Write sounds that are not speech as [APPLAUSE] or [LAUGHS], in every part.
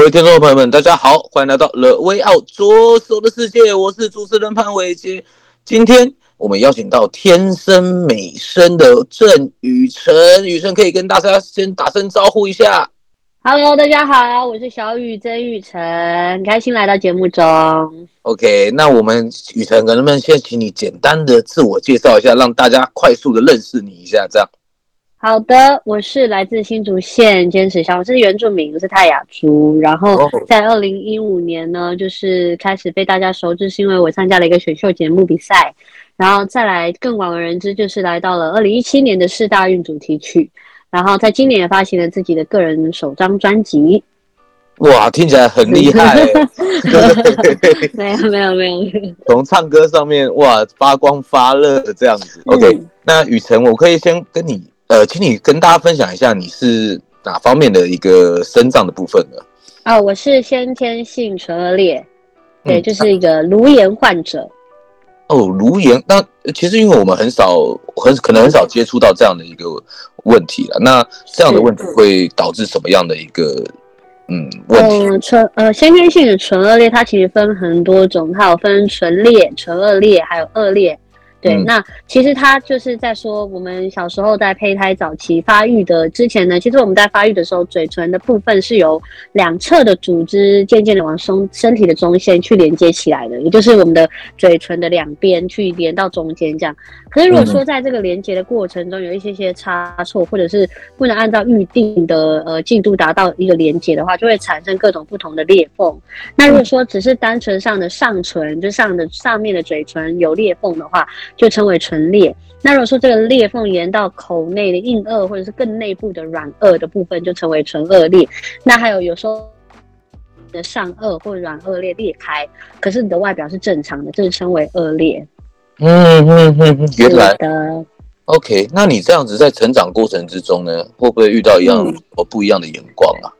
各位听众朋友们，大家好，欢迎来到 The Way Out 左手的世界，我是主持人潘伟杰。今天我们邀请到天生美声的郑雨辰，雨辰可以跟大家先打声招呼一下。Hello，大家好，我是小雨曾雨辰，很开心来到节目中。OK，那我们雨辰能不能先请你简单的自我介绍一下，让大家快速的认识你一下，这样。好的，我是来自新竹县坚持乡，我是原住民，我是泰雅族。然后在二零一五年呢，就是开始被大家熟知，是因为我参加了一个选秀节目比赛。然后再来更广为人知，就是来到了二零一七年的四大运主题曲。然后在今年也发行了自己的个人首张专辑。哇，听起来很厉害！[LAUGHS] 没有 [LAUGHS] 没有没有，从唱歌上面哇发光发热的这样子。OK，、嗯、那雨辰，我可以先跟你。呃，请你跟大家分享一下你是哪方面的一个肾脏的部分呢？哦，我是先天性唇腭裂，对，嗯、就是一个颅炎患者。哦，颅炎，那其实因为我们很少，很可能很少接触到这样的一个问题了。那这样的问题会导致什么样的一个嗯问题？嗯，唇呃，先天性的唇腭裂，它其实分很多种，它有分唇裂、唇腭裂，还有腭裂。对，那其实他就是在说，我们小时候在胚胎早期发育的之前呢，其实我们在发育的时候，嘴唇的部分是由两侧的组织渐渐的往身身体的中线去连接起来的，也就是我们的嘴唇的两边去连到中间这样。可是如果说在这个连接的过程中有一些些差错，或者是不能按照预定的呃进度达到一个连接的话，就会产生各种不同的裂缝。那如果说只是单纯上的上唇，就上的上面的嘴唇有裂缝的话，就称为唇裂。那如果说这个裂缝延到口内的硬腭，或者是更内部的软腭的部分，就称为唇腭裂。那还有有时候的上颚或软腭裂裂开，可是你的外表是正常的，这是称为腭裂。嗯嗯嗯，原来的。OK，那你这样子在成长过程之中呢，会不会遇到一样哦不一样的眼光啊？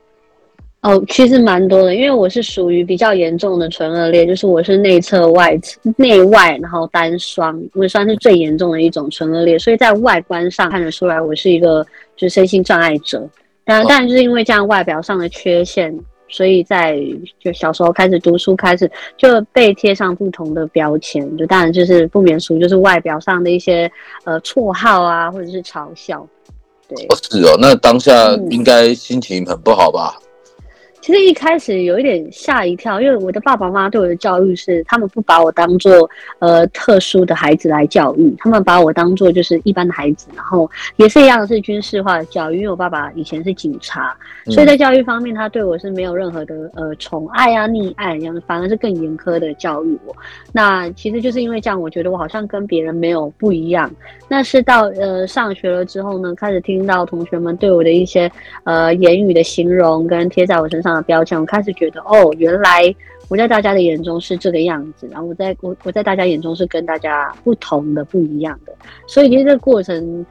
哦，其实蛮多的，因为我是属于比较严重的唇腭裂，就是我是内侧外内外，然后单双，我算是最严重的一种唇腭裂，所以在外观上看得出来我是一个就是身心障碍者。当然，当然就是因为这样外表上的缺陷，所以在就小时候开始读书，开始就被贴上不同的标签，就当然就是不免俗，就是外表上的一些呃绰号啊，或者是嘲笑。对，哦，是哦，那当下应该心情很不好吧？嗯其实一开始有一点吓一跳，因为我的爸爸妈妈对我的教育是，他们不把我当做呃特殊的孩子来教育，他们把我当做就是一般的孩子，然后也是一样的是军事化的教育，因为我爸爸以前是警察，所以在教育方面他对我是没有任何的呃宠爱啊溺爱一样，反而是更严苛的教育我。那其实就是因为这样，我觉得我好像跟别人没有不一样。那是到呃上学了之后呢，开始听到同学们对我的一些呃言语的形容跟贴在我身上的标签，我开始觉得哦，原来我在大家的眼中是这个样子，然后我在我我在大家眼中是跟大家不同的、不一样的，所以其实这个过程。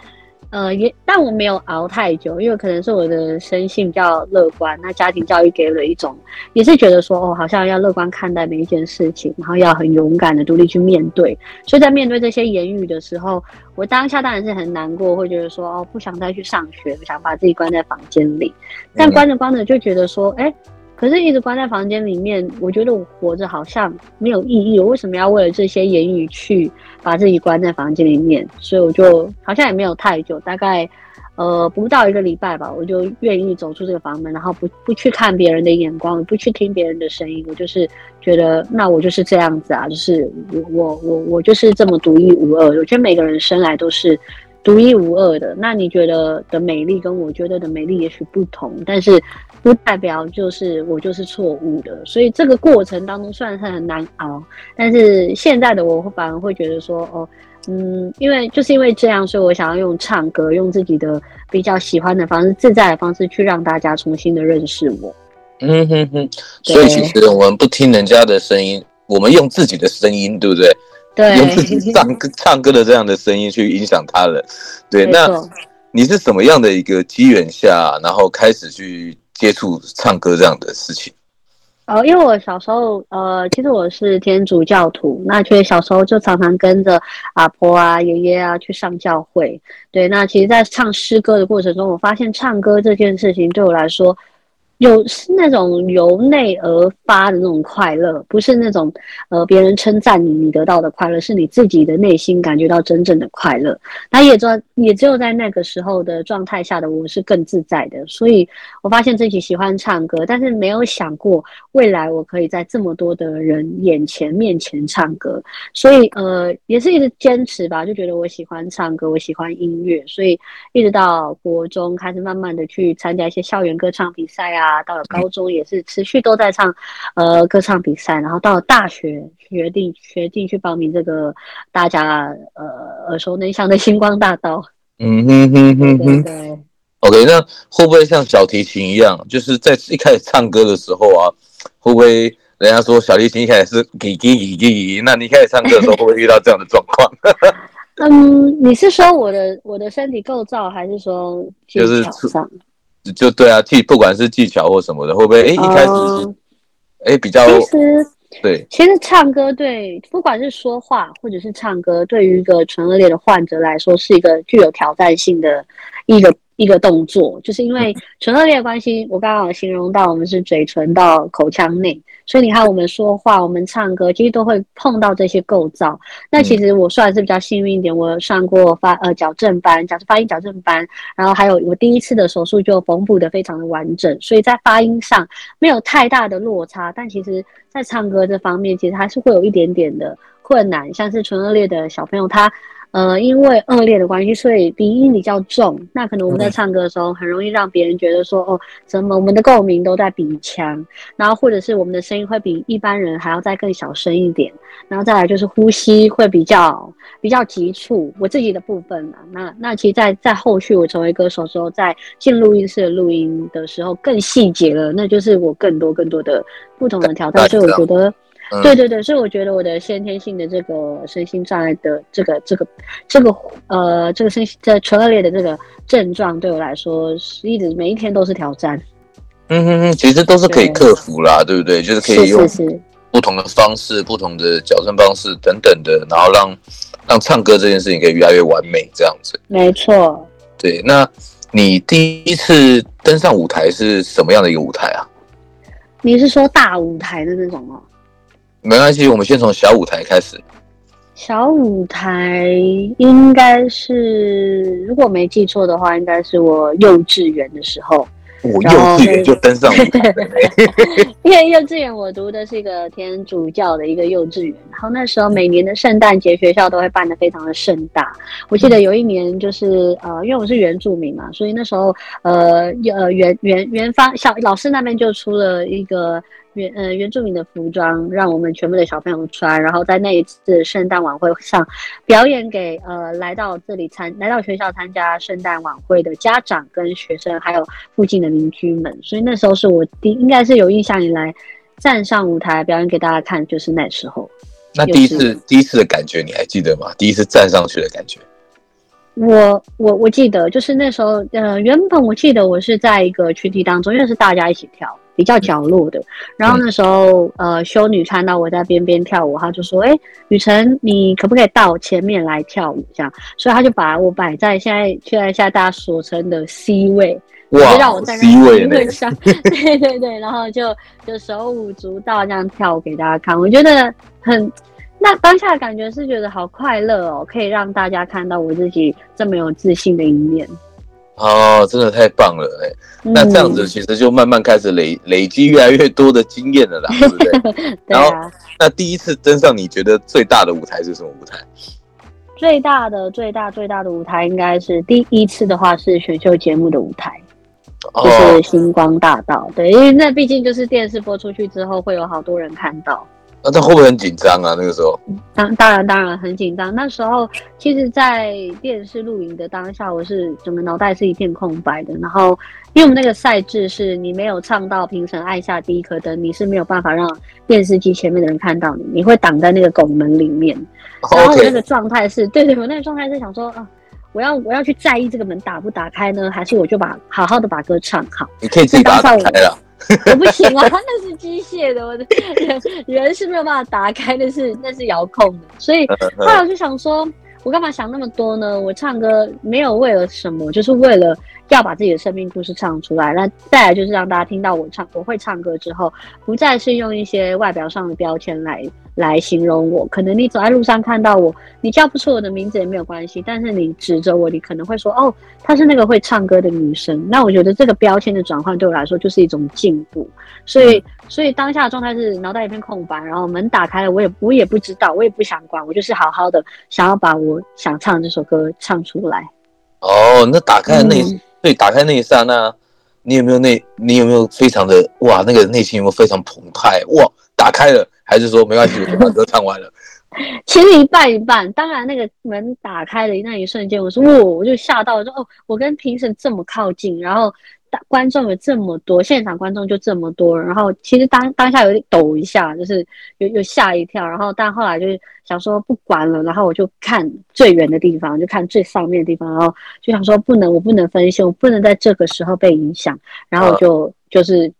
呃，也，但我没有熬太久，因为可能是我的生性比较乐观。那家庭教育给了一种，也是觉得说，哦，好像要乐观看待每一件事情，然后要很勇敢的独立去面对。所以在面对这些言语的时候，我当下当然是很难过，会觉得说，哦，不想再去上学，不想把自己关在房间里。但关着关着就觉得说，哎。可是，一直关在房间里面，我觉得我活着好像没有意义。我为什么要为了这些言语去把自己关在房间里面？所以我就好像也没有太久，大概呃不到一个礼拜吧，我就愿意走出这个房门，然后不不去看别人的眼光，不去听别人的声音。我就是觉得，那我就是这样子啊，就是我我我我就是这么独一无二。我觉得每个人生来都是独一无二的。那你觉得的美丽跟我觉得的美丽也许不同，但是。不代表就是我就是错误的，所以这个过程当中虽然是很难熬，但是现在的我反而会觉得说，哦，嗯，因为就是因为这样，所以我想要用唱歌，用自己的比较喜欢的方式、自在的方式去让大家重新的认识我。嗯哼哼，所以其实我们不听人家的声音，我们用自己的声音，对不对？对，用自己唱歌唱歌的这样的声音去影响他人。对，那你是什么样的一个机缘下，然后开始去接触唱歌这样的事情？哦，因为我小时候，呃，其实我是天主教徒，那其实小时候就常常跟着阿婆啊、爷爷啊去上教会。对，那其实，在唱诗歌的过程中，我发现唱歌这件事情对我来说。有是那种由内而发的那种快乐，不是那种呃别人称赞你你得到的快乐，是你自己的内心感觉到真正的快乐。那也只也只有在那个时候的状态下的我是更自在的，所以我发现自己喜欢唱歌，但是没有想过未来我可以在这么多的人眼前面前唱歌，所以呃也是一直坚持吧，就觉得我喜欢唱歌，我喜欢音乐，所以一直到国中开始慢慢的去参加一些校园歌唱比赛啊。啊，到了高中也是持续都在唱，呃，歌唱比赛，然后到了大学决定决定去报名这个大家呃耳熟能详的星光大道。[LAUGHS] 嗯哼哼哼哼。对。OK，那会不会像小提琴一样，就是在一开始唱歌的时候啊，会不会人家说小提琴一开始是叽叽叽叽，那你一开始唱歌的时候会不会遇到这样的状况？[LAUGHS] 嗯，你是说我的我的身体构造，还是说就是上？就就对啊，技不管是技巧或什么的，会不会哎、欸、一开始是哎、呃、比较其实对，其实唱歌对，不管是说话或者是唱歌，对于一个唇腭裂的患者来说，是一个具有挑战性的一个。一个动作，就是因为唇腭裂的关系，我刚刚形容到我们是嘴唇到口腔内，所以你看我们说话、我们唱歌，其实都会碰到这些构造。那其实我算是比较幸运一点，我上过发呃矫正班，假设发音矫正班，然后还有我第一次的手术就缝补的非常的完整，所以在发音上没有太大的落差。但其实，在唱歌这方面，其实还是会有一点点的困难，像是唇腭裂的小朋友他。呃，因为恶劣的关系，所以鼻音比较重。那可能我们在唱歌的时候，很容易让别人觉得说，哦，怎么我们的共鸣都在鼻腔，然后或者是我们的声音会比一般人还要再更小声一点，然后再来就是呼吸会比较比较急促。我自己的部分啊，那那其实在，在在后续我成为歌手的时候，在进录音室录音的时候更细节了，那就是我更多更多的不同的挑战。所以我觉得。嗯、对对对，所以我觉得我的先天性的这个身心障碍的这个这个这个呃这个身心在唇腭裂的这个症状，对我来说是一直每一天都是挑战。嗯哼哼，其实都是可以克服啦，对，对不对？就是可以用不同的方式、是是是不同的矫正方式等等的，然后让让唱歌这件事情可以越来越完美，这样子。没错。对，那你第一次登上舞台是什么样的一个舞台啊？你是说大舞台的那种吗？没关系，我们先从小舞台开始。小舞台应该是，如果没记错的话，应该是我幼稚园的时候。我幼稚园就登上舞台，[LAUGHS] 因为幼稚园我读的是一个天主教的一个幼稚园，然后那时候每年的圣诞节学校都会办得非常的盛大。我记得有一年就是呃，因为我是原住民嘛，所以那时候呃呃原原原方小老师那边就出了一个。原呃原住民的服装，让我们全部的小朋友穿，然后在那一次圣诞晚会上表演给呃来到这里参来到学校参加圣诞晚会的家长跟学生，还有附近的邻居们。所以那时候是我第应该是有印象以来站上舞台表演给大家看，就是那时候。那第一次第一次的感觉你还记得吗？第一次站上去的感觉？我我我记得，就是那时候呃原本我记得我是在一个群体当中，因为是大家一起跳。比较角落的，然后那时候，呃，修女看到我在边边跳舞，她就说：“哎，雨辰，你可不可以到前面来跳舞？”这样，所以她就把我摆在现在现在现在大家所称的 C 位，哇，就让我在 C 位上，[LAUGHS] 对对对，然后就就手舞足蹈这样跳舞给大家看，我觉得很，那当下的感觉是觉得好快乐哦，可以让大家看到我自己这么有自信的一面。哦，真的太棒了哎！那这样子其实就慢慢开始累累积越来越多的经验了啦，对不对？[LAUGHS] 对啊。然后，那第一次登上你觉得最大的舞台是什么舞台？最大的、最大、最大的舞台应该是第一次的话是选秀节目的舞台，就是星光大道。对，因为那毕竟就是电视播出去之后会有好多人看到。那他会不会很紧张啊？那个时候，当当然当然很紧张。那时候，其实，在电视录影的当下，我是整个脑袋是一片空白的。然后，因为我们那个赛制是你没有唱到评审按下第一颗灯，你是没有办法让电视机前面的人看到你，你会挡在那个拱门里面。[LAUGHS] 然后我那个状态是，对对，我那个状态是想说啊，我要我要去在意这个门打不打开呢，还是我就把好好的把歌唱好？你可以自己把它打开了。我不行啊，[LAUGHS] 那是机械的，我的人人是没有办法打开，那是那是遥控的，所以后来我就想说，我干嘛想那么多呢？我唱歌没有为了什么，就是为了要把自己的生命故事唱出来。那再来就是让大家听到我唱，我会唱歌之后，不再是用一些外表上的标签来。来形容我，可能你走在路上看到我，你叫不出我的名字也没有关系，但是你指着我，你可能会说，哦，她是那个会唱歌的女生。那我觉得这个标签的转换对我来说就是一种进步。所以，所以当下的状态是脑袋一片空白，然后门打开了，我也我也不知道，我也不想管，我就是好好的想要把我想唱的这首歌唱出来。哦，那打开那，嗯、对，打开那一刹那，你有没有内，你有没有非常的哇，那个内心有没有非常澎湃哇？打开了。还是说没关系，我就把歌唱完了。[LAUGHS] 其实一半一半。当然，那个门打开的那一瞬间，我说：“哦，我就吓到了，说哦，我跟评审这么靠近，然后大观众有这么多，现场观众就这么多，然后其实当当下有点抖一下，就是有有吓一跳。然后但后来就是想说不管了，然后我就看最远的地方，就看最上面的地方，然后就想说不能，我不能分心，我不能在这个时候被影响，然后就、啊、就是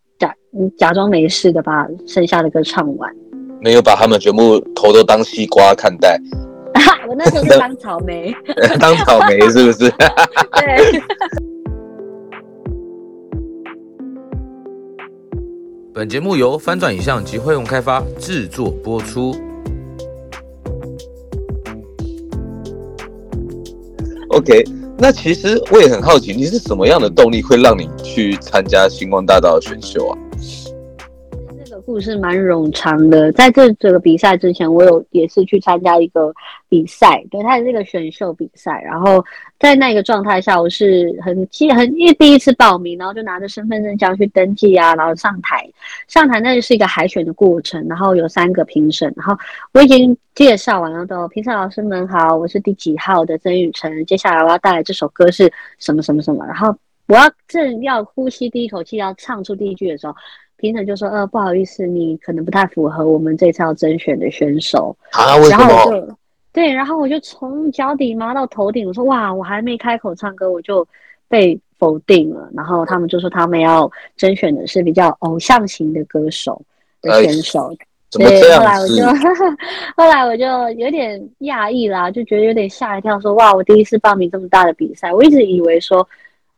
假假装没事的把剩下的歌唱完。”没有把他们全部头都当西瓜看待，[LAUGHS] 我那时候是当草莓，[LAUGHS] 当草莓是不是？[LAUGHS] 对。本节目由翻转影像及辉洪开发制作播出。OK，那其实我也很好奇，你是什么样的动力会让你去参加星光大道的选秀啊？故事蛮冗长的，在这这个比赛之前，我有也是去参加一个比赛，对，它是一个选秀比赛。然后在那个状态下，我是很记很因为第一次报名，然后就拿着身份证这样去登记啊，然后上台上台，那就是一个海选的过程。然后有三个评审，然后我已经介绍完了，都评审老师们好，我是第几号的曾宇成，接下来我要带来这首歌是什么什么什么。然后我要正要呼吸第一口气要唱出第一句的时候。评审就说：“呃，不好意思，你可能不太符合我们这次要甄选的选手。”啊，为什么？然后我就对，然后我就从脚底麻到头顶，我说：“哇，我还没开口唱歌，我就被否定了。”然后他们就说他们要甄选的是比较偶像型的歌手的选手。对，后来我就 [LAUGHS] 后来我就有点讶异啦，就觉得有点吓一跳，说：“哇，我第一次报名这么大的比赛，我一直以为说。”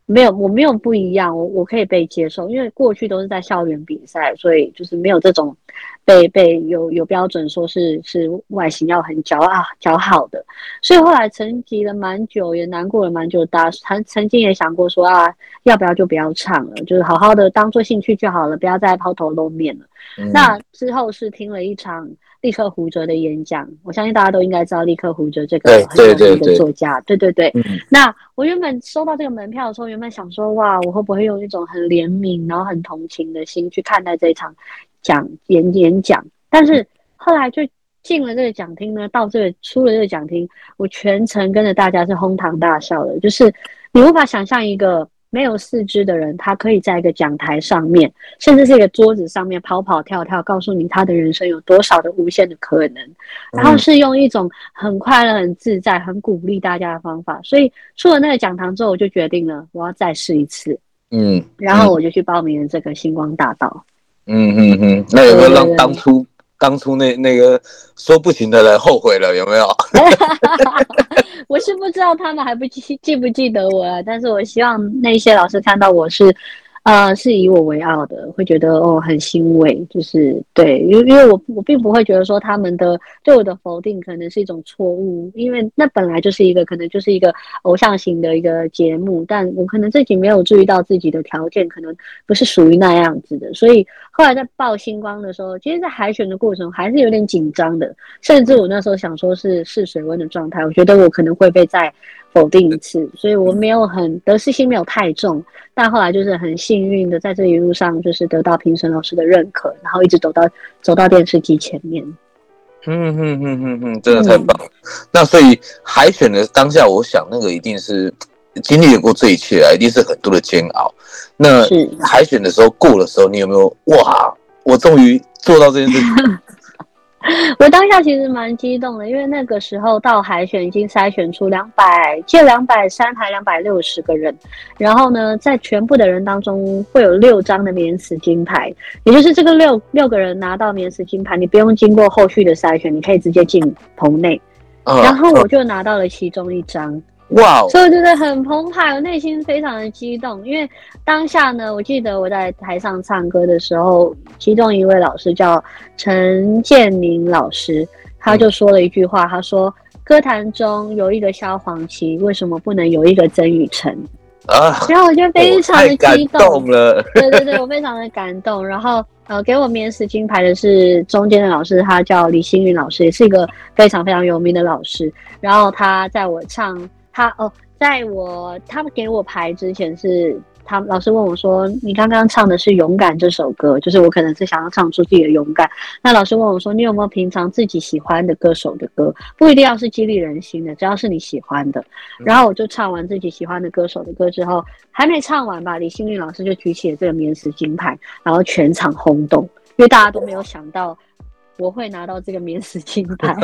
没有，我没有不一样，我我可以被接受，因为过去都是在校园比赛，所以就是没有这种被被有有标准说是是外形要很姣啊姣好的，所以后来沉寂了蛮久，也难过了蛮久，大曾曾经也想过说啊，要不要就不要唱了，就是好好的当做兴趣就好了，不要再抛头露面了。嗯、那之后是听了一场。立刻胡哲的演讲，我相信大家都应该知道立刻胡哲这个很有名的作家，对对对。那我原本收到这个门票的时候，原本想说，哇，我会不会用一种很怜悯，然后很同情的心去看待这一场讲演演讲？但是后来就进了这个讲厅呢，到这个出了这个讲厅，我全程跟着大家是哄堂大笑的，就是你无法想象一个。没有四肢的人，他可以在一个讲台上面，甚至是一个桌子上面跑跑跳跳，告诉你他的人生有多少的无限的可能。然后是用一种很快乐、很自在、很鼓励大家的方法。所以出了那个讲堂之后，我就决定了，我要再试一次。嗯，然后我就去报名了这个星光大道。嗯嗯嗯，那有没有让当初当初那那个说不行的人后悔了？有没有？[LAUGHS] 我是不知道他们还不记记不记得我，但是我希望那些老师看到我是。呃，是以我为傲的，会觉得哦很欣慰，就是对，因为因为我我并不会觉得说他们的对我的否定可能是一种错误，因为那本来就是一个可能就是一个偶像型的一个节目，但我可能自己没有注意到自己的条件可能不是属于那样子的，所以后来在报星光的时候，其实，在海选的过程还是有点紧张的，甚至我那时候想说是试水温的状态，我觉得我可能会被在否定一次，所以我没有很得失心没有太重，但后来就是很幸运的在这一路上就是得到评审老师的认可，然后一直走到走到电视机前面。嗯嗯嗯嗯嗯，真的太棒了。嗯、那所以海选的当下，我想那个一定是经历过这一切啊，一定是很多的煎熬。那海选的时候过的时候，你有没有哇？我终于做到这件事情。[LAUGHS] [LAUGHS] 我当下其实蛮激动的，因为那个时候到海选已经筛选出两百，就两百三还两百六十个人，然后呢，在全部的人当中会有六张的免死金牌，也就是这个六六个人拿到免死金牌，你不用经过后续的筛选，你可以直接进棚内，然后我就拿到了其中一张。哇！Wow. 所以我觉得很澎湃，我内心非常的激动，因为当下呢，我记得我在台上唱歌的时候，其中一位老师叫陈建明老师，他就说了一句话，他说：“歌坛中有一个萧煌奇，为什么不能有一个曾宇成？”啊！然后我就非常的激动，动了，对对对，我非常的感动。然后呃，给我免死金牌的是中间的老师，他叫李星云老师，也是一个非常非常有名的老师。然后他在我唱。他哦，在我他们给我牌之前是，他老师问我说：“你刚刚唱的是《勇敢》这首歌，就是我可能是想要唱出自己的勇敢。”那老师问我说：“你有没有平常自己喜欢的歌手的歌？不一定要是激励人心的，只要是你喜欢的。”然后我就唱完自己喜欢的歌手的歌之后，还没唱完吧，李幸运老师就举起了这个免死金牌，然后全场轰动，因为大家都没有想到。我会拿到这个免死金牌，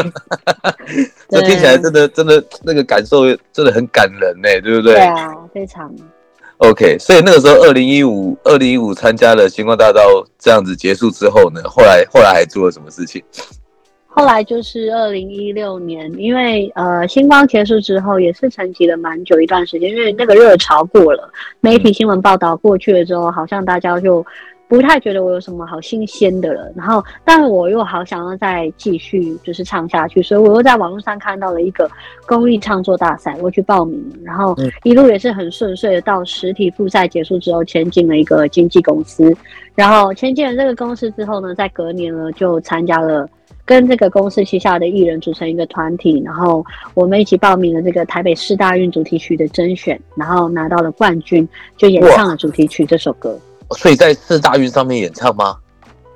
[LAUGHS] 这听起来真的真的那个感受真的很感人呢，对不对？对啊，非常。OK，所以那个时候，二零一五，二零一五参加了星光大道，这样子结束之后呢，后来后来还做了什么事情？后来就是二零一六年，因为呃，星光结束之后，也是沉寂了蛮久一段时间，因为那个热潮过了，媒体新闻报道过去了之后，好像大家就。不太觉得我有什么好新鲜的了，然后，但我又好想要再继续就是唱下去，所以我又在网络上看到了一个公益创作大赛，我去报名，然后一路也是很顺遂的，到实体复赛结束之后，签进了一个经纪公司，然后签进了这个公司之后呢，在隔年呢就参加了跟这个公司旗下的艺人组成一个团体，然后我们一起报名了这个台北市大运主题曲的甄选，然后拿到了冠军，就演唱了主题曲这首歌。所以在四大运上面演唱吗？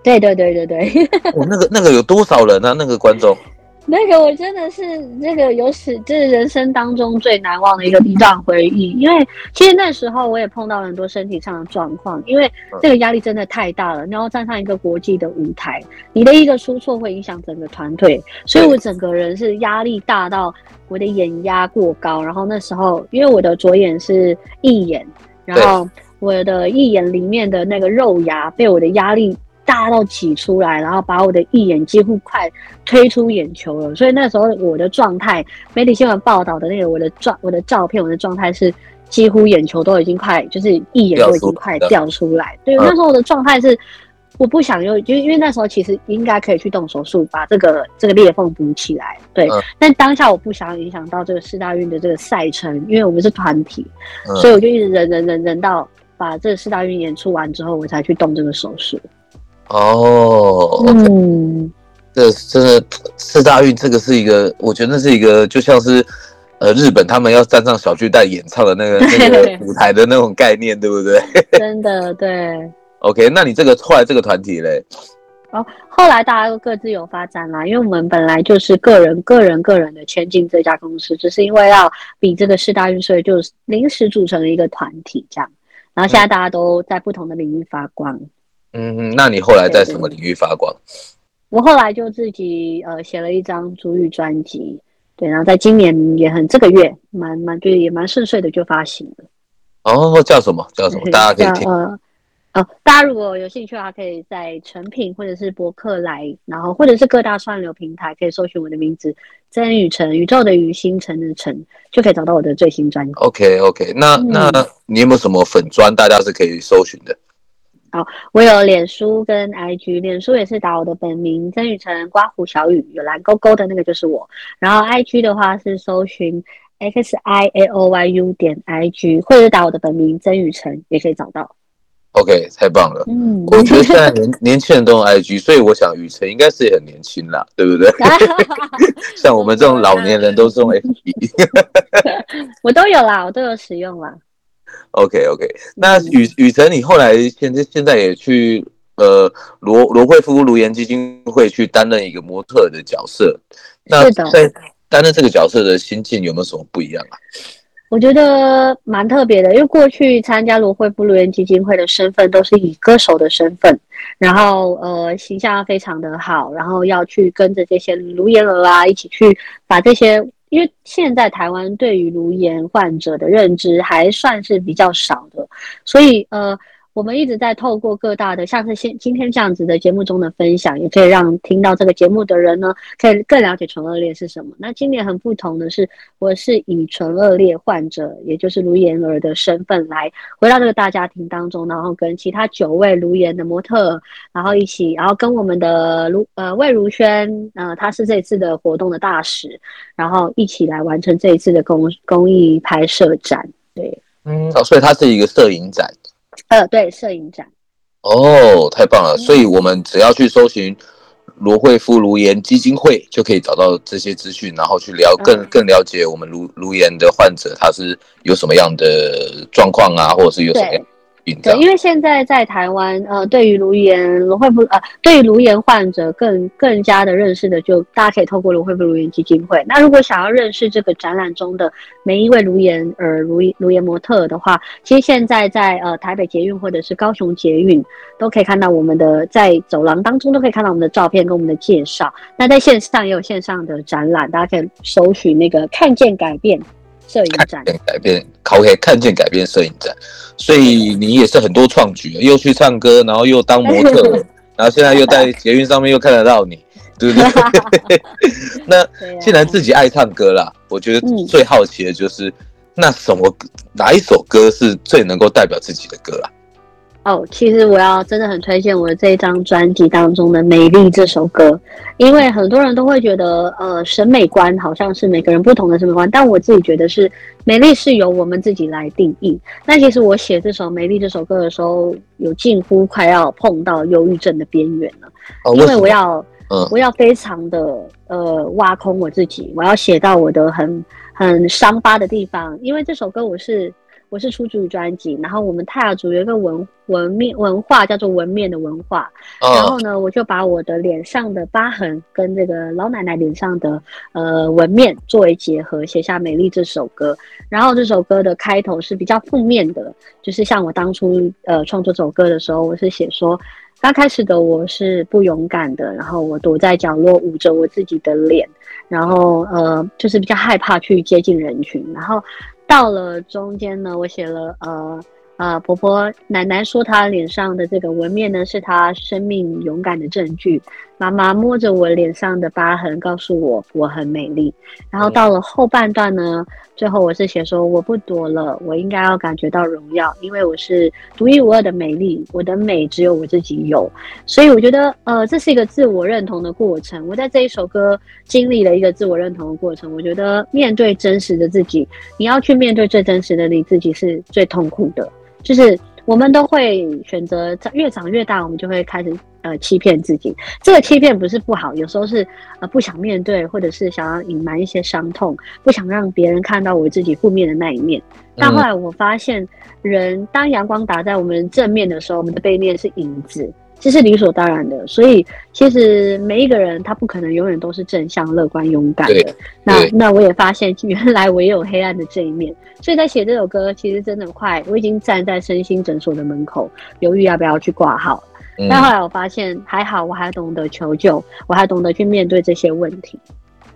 对对对对对。我、哦、那个那个有多少人啊？那个观众？那个我真的是这个有史，这是人生当中最难忘的一个一段回忆。因为其实那时候我也碰到了很多身体上的状况，因为这个压力真的太大了。然后站上一个国际的舞台，你的一个出错会影响整个团队，所以我整个人是压力大到我的眼压过高。然后那时候因为我的左眼是义眼，然后。我的义眼里面的那个肉芽被我的压力大到挤出来，然后把我的义眼几乎快推出眼球了。所以那时候我的状态，媒体新闻报道的那个我的状、我的照片、我的状态是几乎眼球都已经快，就是一眼都已经快掉出来。对，那时候我的状态是。我不想用，就因为那时候其实应该可以去动手术，把这个这个裂缝补起来。对，嗯、但当下我不想影响到这个四大运的这个赛程，因为我们是团体，嗯、所以我就一直忍忍忍忍到把这个世大运演出完之后，我才去动这个手术。哦，嗯，这真的四大运这个是一个，我觉得那是一个就像是呃日本他们要站上小巨蛋演唱的那个那个舞台的那种概念，对不对？[LAUGHS] 真的对。OK，那你这个后来这个团体嘞？哦，后来大家都各自有发展啦，因为我们本来就是个人、个人、个人的签进这家公司，只是因为要比这个四大运，所以就临时组成了一个团体这样。然后现在大家都在不同的领域发光。嗯嗯，那你后来在什么领域发光？我后来就自己呃写了一张主语专辑，对，然后在今年也很这个月蛮蛮就是也蛮顺遂的就发行了。哦，叫什么？叫什么？[LAUGHS] 大家可以听。呃哦，大家如果有兴趣的话，可以在成品或者是博客来，然后或者是各大串流平台，可以搜寻我的名字曾宇辰，宇宙的宇，星辰的辰，就可以找到我的最新专辑。OK OK，那、嗯、那你有没有什么粉专，大家是可以搜寻的？好，我有脸书跟 IG，脸书也是打我的本名曾宇辰，刮胡小雨有蓝勾勾的那个就是我，然后 IG 的话是搜寻 X I A O Y U 点 IG，或者是打我的本名曾宇辰也可以找到。OK，太棒了。嗯，我觉得现在年年轻人都用 IG，所以我想雨辰应该是也很年轻啦，对不对？[LAUGHS] 像我们这种老年人都是用 FB。[LAUGHS] 我都有啦，我都有使用啦。OK OK，那雨雨辰，你后来现在现在也去呃罗罗惠夫卢颜基金会去担任一个模特的角色。那在担任这个角色的心境有没有什么不一样啊？我觉得蛮特别的，因为过去参加罗惠夫留言基金会的身份都是以歌手的身份，然后呃形象非常的好，然后要去跟着这些卢言儿啊一起去把这些，因为现在台湾对于卢言患者的认知还算是比较少的，所以呃。我们一直在透过各大的，像是现今天这样子的节目中的分享，也可以让听到这个节目的人呢，可以更了解唇腭裂是什么。那今年很不同的是，我是以唇腭裂患者，也就是卢颜儿的身份来回到这个大家庭当中，然后跟其他九位卢颜的模特，然后一起，然后跟我们的卢呃魏如萱，呃，她是这一次的活动的大使，然后一起来完成这一次的公公益拍摄展。对，嗯，哦，所以它是一个摄影展。呃，对，摄影展。哦，太棒了！所以我们只要去搜寻罗惠夫卢岩基金会，就可以找到这些资讯，然后去了更更了解我们卢卢岩的患者他是有什么样的状况啊，或者是有什么样。对，因为现在在台湾，呃，对于卢颜罗慧夫，呃，对于卢颜患者更更加的认识的，就大家可以透过卢慧夫颅颜基金会。那如果想要认识这个展览中的每一位颅颜儿、颅颅颜模特的话，其实现在在呃台北捷运或者是高雄捷运都可以看到我们的，在走廊当中都可以看到我们的照片跟我们的介绍。那在线上也有线上的展览，大家可以搜寻那个“看见改变”。摄影展改变考以看见改变摄影展，所以你也是很多创举，又去唱歌，然后又当模特，[LAUGHS] 然后现在又在捷运上面又看得到你，对不对？[LAUGHS] 那既然自己爱唱歌啦，我觉得最好奇的就是，嗯、那什么哪一首歌是最能够代表自己的歌啊？哦，其实我要真的很推荐我的这一张专辑当中的《美丽》这首歌，因为很多人都会觉得，呃，审美观好像是每个人不同的审美观，但我自己觉得是美丽是由我们自己来定义。那其实我写这首《美丽》这首歌的时候，有近乎快要碰到忧郁症的边缘了，哦、因为我要，嗯、我要非常的呃挖空我自己，我要写到我的很很伤疤的地方，因为这首歌我是。我是出自于专辑，然后我们泰雅族有一个文文面文化叫做纹面的文化，然后呢，我就把我的脸上的疤痕跟这个老奶奶脸上的呃纹面作为结合，写下《美丽》这首歌。然后这首歌的开头是比较负面的，就是像我当初呃创作这首歌的时候，我是写说，刚开始的我是不勇敢的，然后我躲在角落捂着我自己的脸，然后呃就是比较害怕去接近人群，然后。到了中间呢，我写了呃呃，婆婆奶奶说她脸上的这个纹面呢，是她生命勇敢的证据。妈妈摸着我脸上的疤痕，告诉我我很美丽。然后到了后半段呢，最后我是写说我不躲了，我应该要感觉到荣耀，因为我是独一无二的美丽，我的美只有我自己有。所以我觉得，呃，这是一个自我认同的过程。我在这一首歌经历了一个自我认同的过程。我觉得面对真实的自己，你要去面对最真实的你自己是最痛苦的，就是。我们都会选择越长越大，我们就会开始呃欺骗自己。这个欺骗不是不好，有时候是呃不想面对，或者是想要隐瞒一些伤痛，不想让别人看到我自己负面的那一面。但后来我发现，人当阳光打在我们正面的时候，我们的背面是影子。这是理所当然的，所以其实每一个人他不可能永远都是正向、乐观、勇敢的。那那我也发现，原来我也有黑暗的这一面。所以在写这首歌，其实真的快，我已经站在身心诊所的门口，犹豫要不要去挂号。嗯、但后来我发现，还好，我还懂得求救，我还懂得去面对这些问题。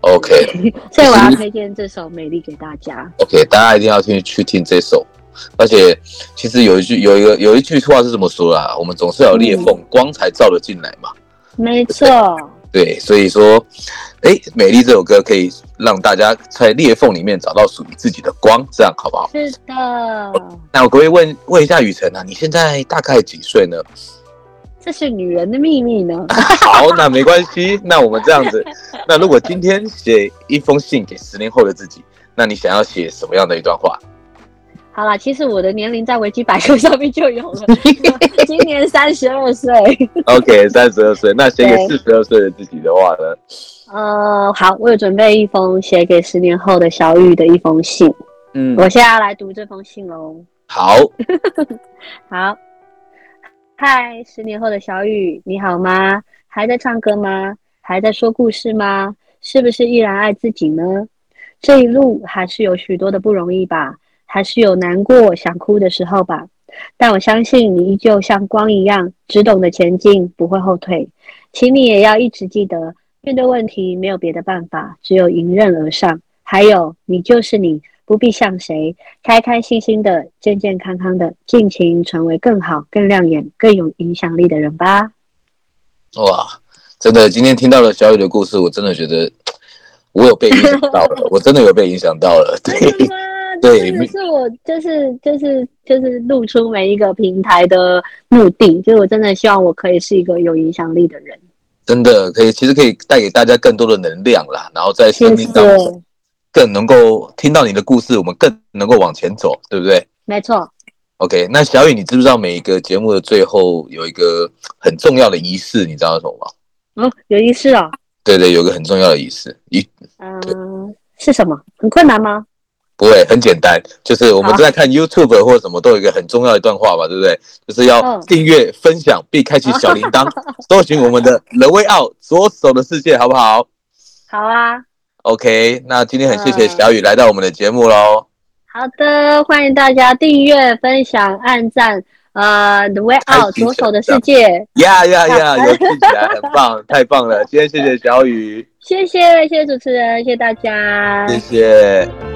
OK，[LAUGHS] 所以我要推荐这首《美丽》给大家。OK，大家一定要听去听这首。而且，其实有一句有一个有一句话是这么说啦，我们总是有裂缝，光才照得进来嘛。没错。对，所以说，哎，《美丽》这首歌可以让大家在裂缝里面找到属于自己的光，这样好不好？是的。那我可以问问一下雨辰啊，你现在大概几岁呢？这是女人的秘密呢。[LAUGHS] 好，那没关系。那我们这样子，那如果今天写一封信给十年后的自己，那你想要写什么样的一段话？好啦，其实我的年龄在维基百科上面就有了，今年三十二岁。OK，三十二岁，那写给四十二岁的自己的话呢？呃，好，我有准备一封写给十年后的小雨的一封信。嗯，我现在要来读这封信喽。好，[LAUGHS] 好，嗨，十年后的小雨，你好吗？还在唱歌吗？还在说故事吗？是不是依然爱自己呢？这一路还是有许多的不容易吧。还是有难过、想哭的时候吧，但我相信你依旧像光一样，只懂得前进，不会后退。请你也要一直记得，面对问题没有别的办法，只有迎刃而上。还有，你就是你，不必像谁，开开心心的、健健康康的，尽情成为更好、更亮眼、更有影响力的人吧。哇，真的，今天听到了小雨的故事，我真的觉得我有被影响到了，[LAUGHS] 我真的有被影响到了，对。[LAUGHS] 对，是，是我就是就是就是露出每一个平台的目的，就是我真的希望我可以是一个有影响力的人，真的可以，其实可以带给大家更多的能量啦，然后在生命当中更能够听到你的故事，我们更能够往前走，对不对？没错。OK，那小雨，你知不知道每一个节目的最后有一个很重要的仪式，你知道什么吗？哦，有仪式哦。对对，有个很重要的仪式，一，嗯、呃，是什么？很困难吗？不会，很简单，就是我们正在看 YouTube 或者什么，都有一个很重要的一段话吧，对不对？就是要订阅、分享并开启小铃铛，[LAUGHS] 搜寻我们的 The Way Out 左手的世界，好不好？好啊。OK，那今天很谢谢小雨来到我们的节目喽。好的，欢迎大家订阅、分享、按赞。呃，The Way Out 左手的世界。呀呀呀，有听起来很棒，[LAUGHS] 太棒了！今天谢谢小雨，谢谢谢谢主持人，谢谢大家，谢谢。